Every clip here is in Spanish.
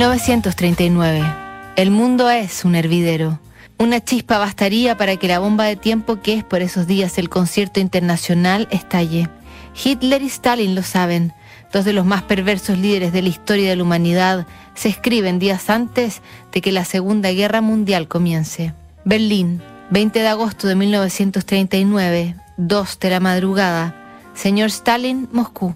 1939. El mundo es un hervidero. Una chispa bastaría para que la bomba de tiempo que es por esos días el concierto internacional estalle. Hitler y Stalin lo saben. Dos de los más perversos líderes de la historia de la humanidad se escriben días antes de que la Segunda Guerra Mundial comience. Berlín, 20 de agosto de 1939, 2 de la madrugada. Señor Stalin, Moscú.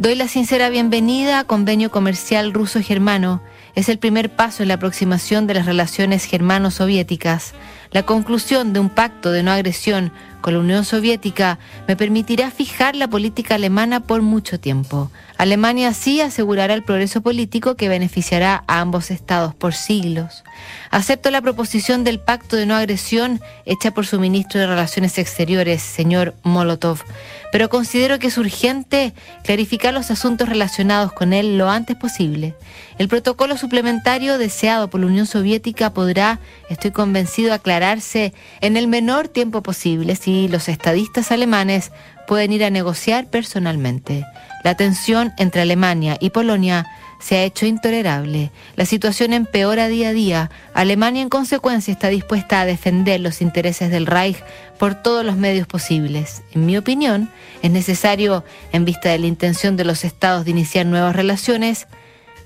Doy la sincera bienvenida a Convenio Comercial Ruso-Germano. Es el primer paso en la aproximación de las relaciones germano-soviéticas. La conclusión de un pacto de no agresión con la Unión Soviética me permitirá fijar la política alemana por mucho tiempo. Alemania así asegurará el progreso político que beneficiará a ambos estados por siglos. Acepto la proposición del pacto de no agresión hecha por su ministro de Relaciones Exteriores, señor Molotov, pero considero que es urgente clarificar los asuntos relacionados con él lo antes posible. El protocolo suplementario deseado por la Unión Soviética podrá, estoy convencido, aclararse en el menor tiempo posible los estadistas alemanes pueden ir a negociar personalmente. La tensión entre Alemania y Polonia se ha hecho intolerable. La situación empeora día a día. Alemania, en consecuencia, está dispuesta a defender los intereses del Reich por todos los medios posibles. En mi opinión, es necesario, en vista de la intención de los estados de iniciar nuevas relaciones,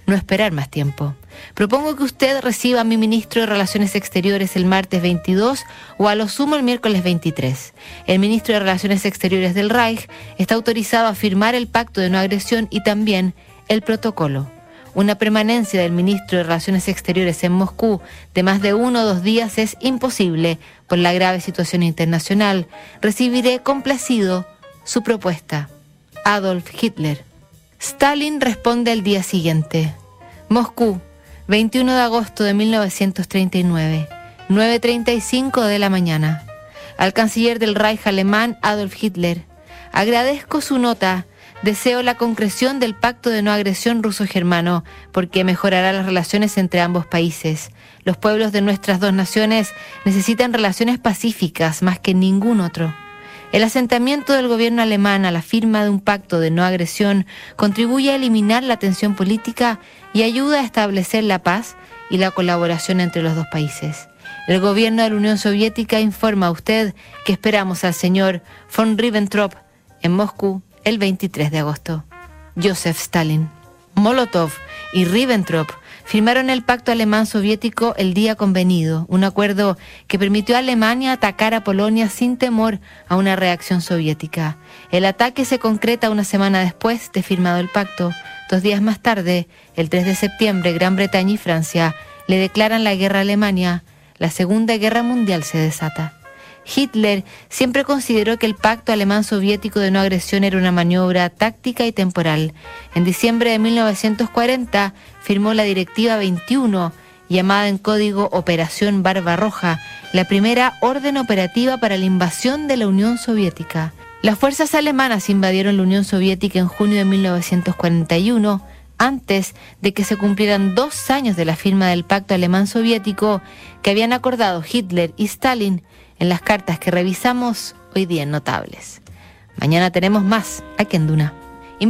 no esperar más tiempo. Propongo que usted reciba a mi ministro de Relaciones Exteriores el martes 22 o a lo sumo el miércoles 23. El ministro de Relaciones Exteriores del Reich está autorizado a firmar el pacto de no agresión y también el protocolo. Una permanencia del ministro de Relaciones Exteriores en Moscú de más de uno o dos días es imposible por la grave situación internacional. Recibiré complacido su propuesta. Adolf Hitler. Stalin responde al día siguiente. Moscú, 21 de agosto de 1939, 9.35 de la mañana. Al canciller del Reich alemán Adolf Hitler. Agradezco su nota Deseo la concreción del pacto de no agresión ruso-germano, porque mejorará las relaciones entre ambos países. Los pueblos de nuestras dos naciones necesitan relaciones pacíficas más que ningún otro. El asentamiento del gobierno alemán a la firma de un pacto de no agresión contribuye a eliminar la tensión política y ayuda a establecer la paz y la colaboración entre los dos países. El gobierno de la Unión Soviética informa a usted que esperamos al señor von Ribbentrop en Moscú el 23 de agosto. Joseph Stalin, Molotov y Ribbentrop firmaron el pacto alemán-soviético el día convenido, un acuerdo que permitió a Alemania atacar a Polonia sin temor a una reacción soviética. El ataque se concreta una semana después de firmado el pacto. Dos días más tarde, el 3 de septiembre, Gran Bretaña y Francia le declaran la guerra a Alemania. La Segunda Guerra Mundial se desata. Hitler siempre consideró que el pacto alemán-soviético de no agresión era una maniobra táctica y temporal. En diciembre de 1940 firmó la Directiva 21, llamada en código Operación Barbarroja, la primera orden operativa para la invasión de la Unión Soviética. Las fuerzas alemanas invadieron la Unión Soviética en junio de 1941, antes de que se cumplieran dos años de la firma del pacto alemán-soviético que habían acordado Hitler y Stalin en las cartas que revisamos hoy día en Notables. Mañana tenemos más aquí en Duna.